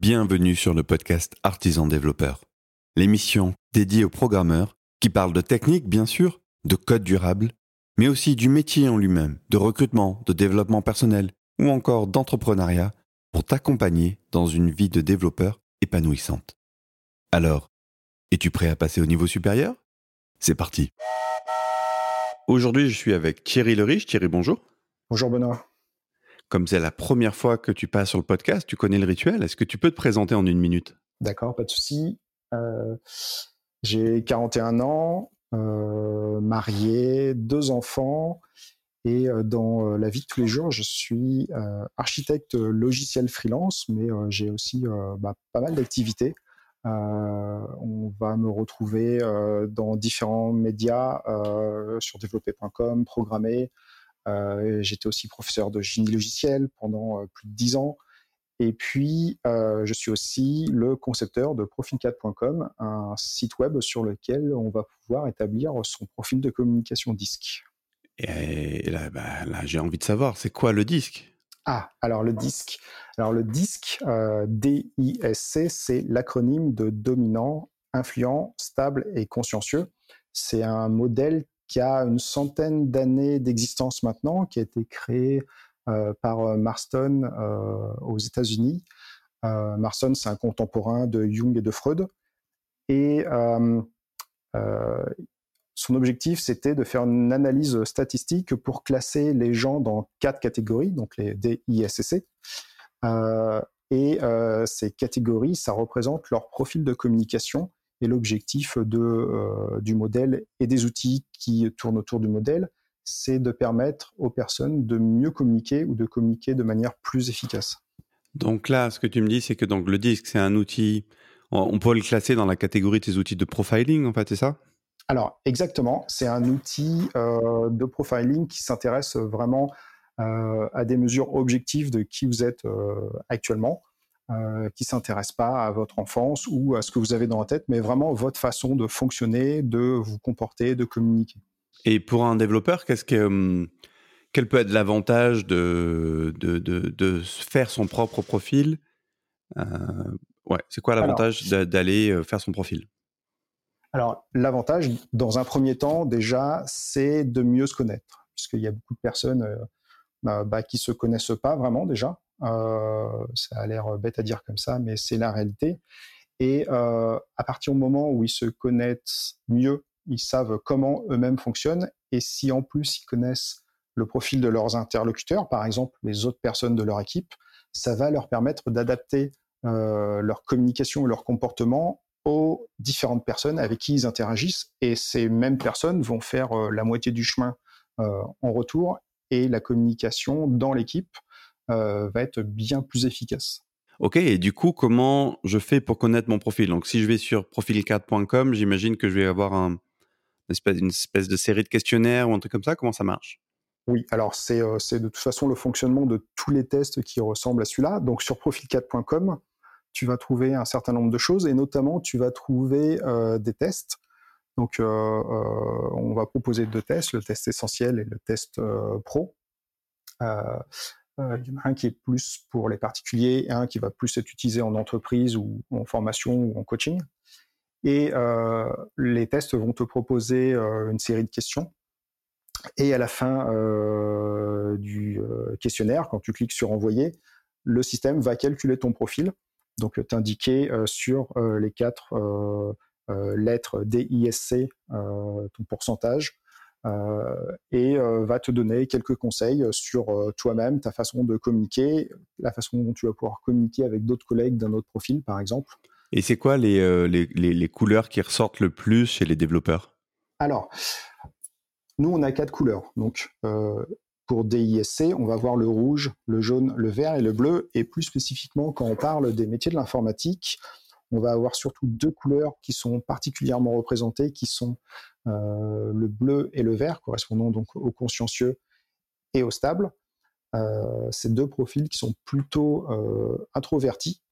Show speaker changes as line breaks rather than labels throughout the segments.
Bienvenue sur le podcast Artisan Développeur, l'émission dédiée aux programmeurs qui parlent de technique, bien sûr, de code durable, mais aussi du métier en lui-même, de recrutement, de développement personnel ou encore d'entrepreneuriat pour t'accompagner dans une vie de développeur épanouissante. Alors, es-tu prêt à passer au niveau supérieur? C'est parti. Aujourd'hui, je suis avec Thierry Leriche. Thierry, bonjour.
Bonjour Benoît.
Comme c'est la première fois que tu passes sur le podcast, tu connais le rituel. Est-ce que tu peux te présenter en une minute?
D'accord, pas de souci. Euh, j'ai 41 ans, euh, marié, deux enfants. Et euh, dans la vie de tous les jours, je suis architecte logiciel freelance, mais j'ai aussi bah, pas mal d'activités. on va me retrouver dans différents médias sur développer.com, programmer, j'étais aussi professeur de génie logiciel pendant euh, plus de dix ans. Et puis, euh, je suis aussi le concepteur de profil4.com, un site web sur lequel on va pouvoir établir son profil de communication disque.
Et là, bah, là j'ai envie de savoir, c'est quoi le disque?
Ah, alors le disque. Alors le disque, euh, D-I-S-C, c'est l'acronyme de dominant, influent, stable et consciencieux. C'est un modèle qui a une centaine d'années d'existence maintenant, qui a été créé euh, par euh, Marston euh, aux États-Unis. Marston, c'est un contemporain de Jung et de Freud. Et son objectif, c'était de faire une analyse statistique pour classer les gens dans quatre catégories, donc les DISCC. Et ces catégories, ça représente leur profil de communication et l'objectif de, euh, du modèle et des outils qui tournent autour du modèle, c'est de permettre aux personnes de mieux communiquer ou de communiquer de manière plus efficace.
Donc là, ce que tu me dis, c'est que donc le disque, c'est un outil, on peut le classer dans la catégorie des outils de profiling, en fait, c'est ça?
Alors, exactement, c'est un outil euh, de profiling qui s'intéresse vraiment euh, à des mesures objectives de qui vous êtes actuellement. Euh, qui s'intéresse pas à votre enfance ou à ce que vous avez dans la tête, mais vraiment votre façon de fonctionner, de vous comporter, de communiquer.
Et pour un développeur, qu'est-ce que hum, quel peut être l'avantage de, de, de, faire son propre profil euh, Ouais, c'est quoi l'avantage d'aller euh, faire son profil?
Alors, l'avantage, dans un premier temps, déjà, c'est de mieux se connaître, puisqu'il y a beaucoup de personnes bah, bah, qui se connaissent pas vraiment déjà. Euh, ça a l'air bête à dire comme ça, mais c'est la réalité. Et euh, à partir du moment où ils se connaissent mieux, ils savent comment eux-mêmes fonctionnent. Et si en plus ils connaissent le profil de leurs interlocuteurs, par exemple les autres personnes de leur équipe, ça va leur permettre d'adapter euh, leur communication et leur comportement aux différentes personnes avec qui ils interagissent. Et ces mêmes personnes vont faire la moitié du chemin en retour et la communication dans l'équipe va être bien plus efficace.
Ok, et du coup, comment je fais pour connaître mon profil? Donc, si je vais sur profil4.com, j'imagine que je vais avoir un, une, espèce, de série de questionnaires ou un truc comme ça. Comment ça marche?
Oui, alors c'est euh, de toute façon le fonctionnement de tous les tests qui ressemblent à celui-là. Donc, sur profil4.com, tu vas trouver un certain nombre de choses et notamment, tu vas trouver euh, des tests. Donc, on va proposer deux tests, le test essentiel et le test pro. Euh, il y en un qui est plus pour les particuliers un qui va plus être utilisé en entreprise ou en formation ou en coaching. Et euh, les tests vont te proposer euh, une série de questions. Et à la fin du questionnaire, quand tu cliques sur envoyer, le système va calculer ton profil, donc t'indiquer sur les quatre lettres DISC ton pourcentage, et euh, va te donner quelques conseils sur euh, toi-même, ta façon de communiquer, la façon dont tu vas pouvoir communiquer avec d'autres collègues d'un autre profil, par exemple.
Et c'est quoi les, les, les, couleurs qui ressortent le plus chez les développeurs?
Alors, nous, on a quatre couleurs. Donc, pour DISC, on va voir le rouge, le jaune, le vert et le bleu. Et plus spécifiquement, quand on parle des métiers de l'informatique, on va avoir surtout deux couleurs qui sont particulièrement représentées, qui sont euh, le bleu et le vert, correspondant donc au consciencieux et au stable. Euh, ces deux profils qui sont plutôt euh, introvertis.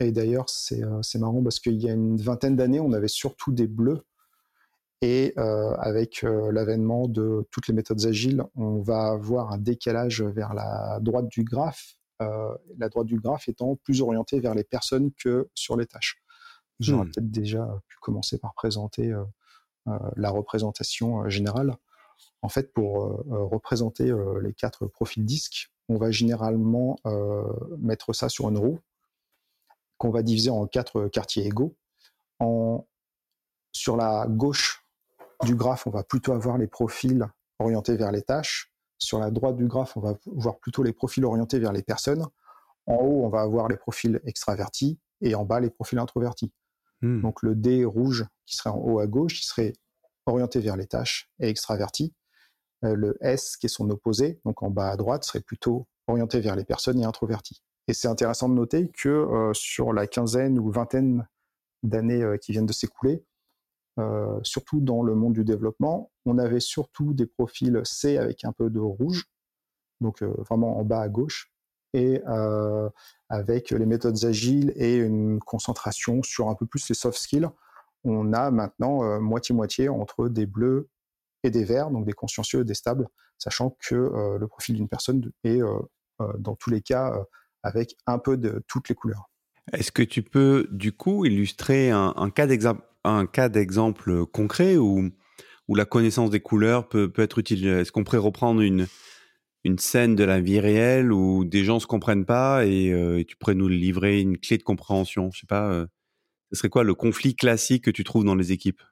Et d'ailleurs, c'est marrant parce qu'il y a une vingtaine d'années, on avait surtout des bleus. Et avec l'avènement de toutes les méthodes agiles, on va avoir un décalage vers la droite du graphe la droite du graphe étant plus orientée vers les personnes que sur les tâches. J'aurais hmm. peut-être déjà pu commencer par présenter la représentation générale. En fait, pour représenter les quatre profils disques, on va généralement mettre ça sur une roue qu'on va diviser en quatre quartiers égaux. En, sur la gauche du graphe, on va plutôt avoir les profils orientés vers les tâches. Sur la droite du graphe, on va voir plutôt les profils orientés vers les personnes. En haut, on va avoir les profils extravertis et en bas, les profils introvertis. Hmm. Donc le D rouge qui serait en haut à gauche, il serait orienté vers les tâches et extraverti. Euh, le S qui est son opposé, donc en bas à droite, serait plutôt orienté vers les personnes et introverti. Et c'est intéressant de noter que euh, sur la quinzaine ou vingtaine d'années euh, qui viennent de s'écouler, surtout dans le monde du développement, on avait surtout des profils C avec un peu de rouge, donc vraiment en bas à gauche, et euh, avec les méthodes agiles et une concentration sur un peu plus les soft skills, on a maintenant moitié-moitié entre des bleus et des verts, donc des consciencieux et des stables, sachant que le profil d'une personne est dans tous les cas avec un peu de toutes les couleurs.
Est-ce que tu peux du coup illustrer un cas d'exemple concret où, où la connaissance des couleurs peut, peut être utile? Est-ce qu'on pourrait reprendre une, une scène de la vie réelle où des gens se comprennent pas et, euh, tu pourrais nous livrer une clé de compréhension Je sais pas, euh, ce serait quoi le conflit classique que tu trouves dans les équipes?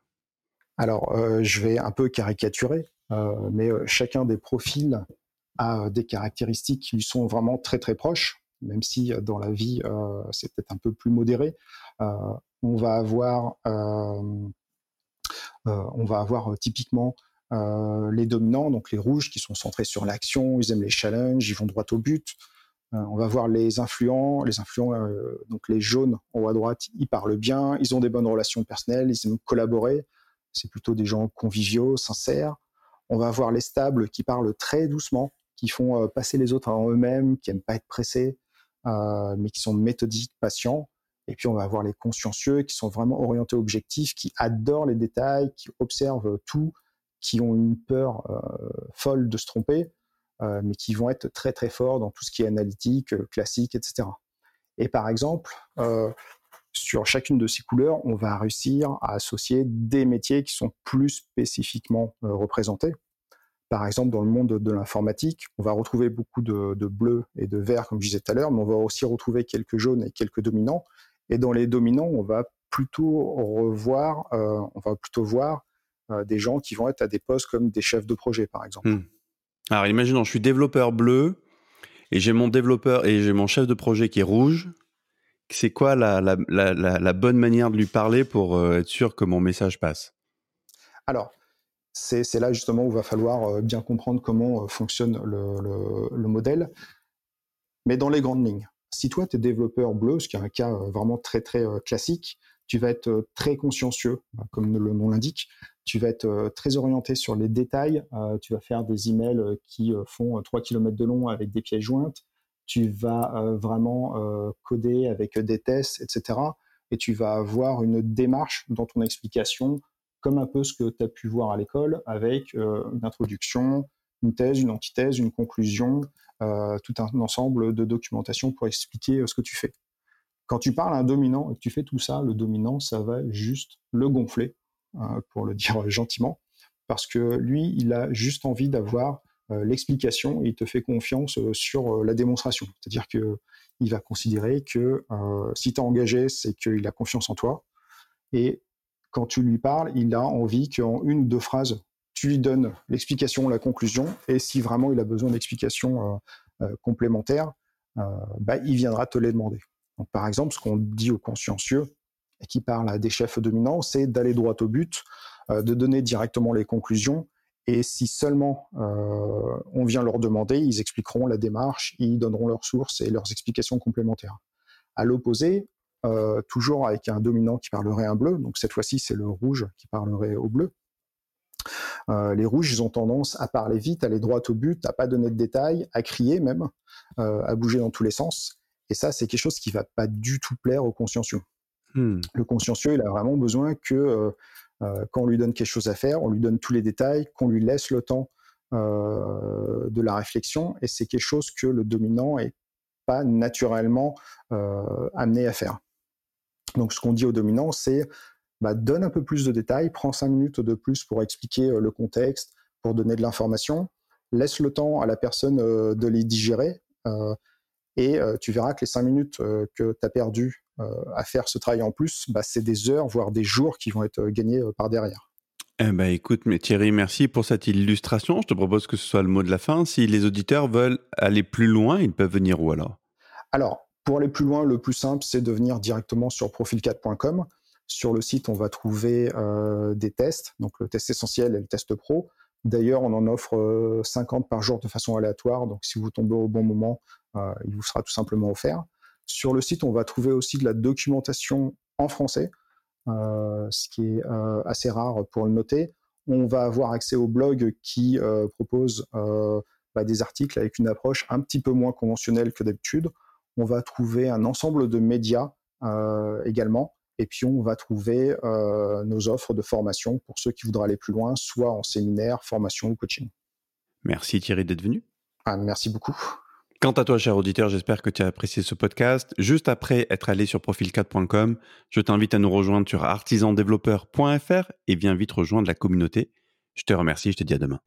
Alors, euh, je vais un peu caricaturer, mais chacun des profils a des caractéristiques qui lui sont vraiment très très proches, même si dans la vie c'est peut-être un peu plus modéré. On va avoir, on va avoir euh, les dominants, donc les rouges qui sont centrés sur l'action, ils aiment les challenges, ils vont droit au but. on va voir les influents, les influents, donc les jaunes en haut à droite, ils parlent bien, ils ont des bonnes relations personnelles, ils aiment collaborer. C'est plutôt des gens conviviaux, sincères. On va voir les stables qui parlent très doucement, qui font passer les autres en eux-mêmes, qui aiment pas être pressés, mais qui sont méthodiques, patients. Et puis on va avoir les consciencieux qui sont vraiment orientés objectifs, qui adorent les détails, qui observent tout, qui ont une peur euh, folle de se tromper, euh, mais qui vont être très très forts dans tout ce qui est analytique, euh, classique, etc. Et par exemple, sur chacune de ces couleurs, on va réussir à associer des métiers qui sont plus spécifiquement représentés. Par exemple, dans le monde de l'informatique, on va retrouver beaucoup de, bleu et de vert, comme je disais tout à l'heure, mais on va aussi retrouver quelques jaunes et quelques dominants. Et dans les dominants, on va plutôt revoir, on va plutôt voir des gens qui vont être à des postes comme des chefs de projet, par exemple. Hmm.
Alors, imaginons, je suis développeur bleu et j'ai mon développeur et j'ai mon chef de projet qui est rouge. C'est quoi la, la, la, bonne manière de lui parler pour euh, être sûr que mon message passe?
Alors, c'est là justement où il va falloir bien comprendre comment fonctionne le, le, le modèle, mais dans les grandes lignes. Si toi, tu es développeur bleu, ce qui est un cas euh, vraiment très, très euh, classique, tu vas être euh, très consciencieux, bah, comme le nom l'indique. Tu vas être très orienté sur les détails. tu vas faire des emails qui font 3 km de long avec des pièces jointes. Tu vas vraiment coder avec des tests, etc. Et tu vas avoir une démarche dans ton explication, comme un peu ce que tu as pu voir à l'école, avec une introduction, une thèse, une antithèse, une conclusion, euh, tout un ensemble de documentation pour expliquer euh, ce que tu fais. Quand tu parles à un dominant et que tu fais tout ça, le dominant, ça va juste le gonfler, euh, pour le dire gentiment, parce que lui, il a juste envie d'avoir l'explication et il te fait confiance sur la démonstration. C'est-à-dire que il va considérer que si tu engagé, c'est qu'il a confiance en toi. Et quand tu lui parles, il a envie qu'en une ou deux phrases, tu lui donnes l'explication, la conclusion, et si vraiment il a besoin d'explications euh, euh, complémentaires, euh, bah, il viendra te les demander. Par exemple, ce qu'on dit aux consciencieux, qui parle à des chefs dominants, c'est d'aller droit au but, de donner directement les conclusions, et si seulement on vient leur demander, ils expliqueront la démarche, ils donneront leurs sources et leurs explications complémentaires. À l'opposé, toujours avec un dominant qui parlerait un bleu, donc cette fois-ci c'est le rouge qui parlerait au bleu, euh, les rouges, ils ont tendance à parler vite, à aller droit au but, à pas donner de détails, à crier même, euh, à bouger dans tous les sens. Et ça, c'est quelque chose qui va pas du tout plaire au consciencieux. Hmm. Le consciencieux, il a vraiment besoin que euh, quand on lui donne quelque chose à faire, on lui donne tous les détails, qu'on lui laisse le temps de la réflexion. Et c'est quelque chose que le dominant est pas naturellement amenés à faire. Donc ce qu'on dit aux dominants, c'est bah, donne un peu plus de détails, prends cinq minutes de plus pour expliquer le contexte, pour donner de l'information, laisse le temps à la personne de les digérer, et tu verras que les cinq minutes que tu as perdues à faire ce travail en plus, bah, c'est des heures, voire des jours qui vont être gagnés par derrière.
Eh ben, écoute, mais Thierry, merci pour cette illustration. Je te propose que ce soit le mot de la fin. Si les auditeurs veulent aller plus loin, ils peuvent venir où alors?
Alors, pour aller plus loin, le plus simple, c'est de venir directement sur profil4.com. Sur le site, on va trouver euh, des tests, donc le test essentiel et le test pro. D'ailleurs, on en offre 50 euh, par jour de façon aléatoire, donc si vous tombez au bon moment, euh, il vous sera tout simplement offert. Sur le site, on va trouver aussi de la documentation en français. Euh, ce qui est euh, assez rare pour le noter. On va avoir accès au blog qui euh, propose bah, des articles avec une approche un petit peu moins conventionnelle que d'habitude. On va trouver un ensemble de médias également. Et puis on va trouver nos offres de formation pour ceux qui voudraient aller plus loin, soit en séminaire, formation ou coaching.
Merci Thierry d'être venu.
Ah, merci beaucoup.
Quant à toi, cher auditeur, j'espère que tu as apprécié ce podcast. Juste après être allé sur profil4.com, je t'invite à nous rejoindre sur artisandéveloppeur.fr et viens vite rejoindre la communauté. Je te remercie, je te dis à demain.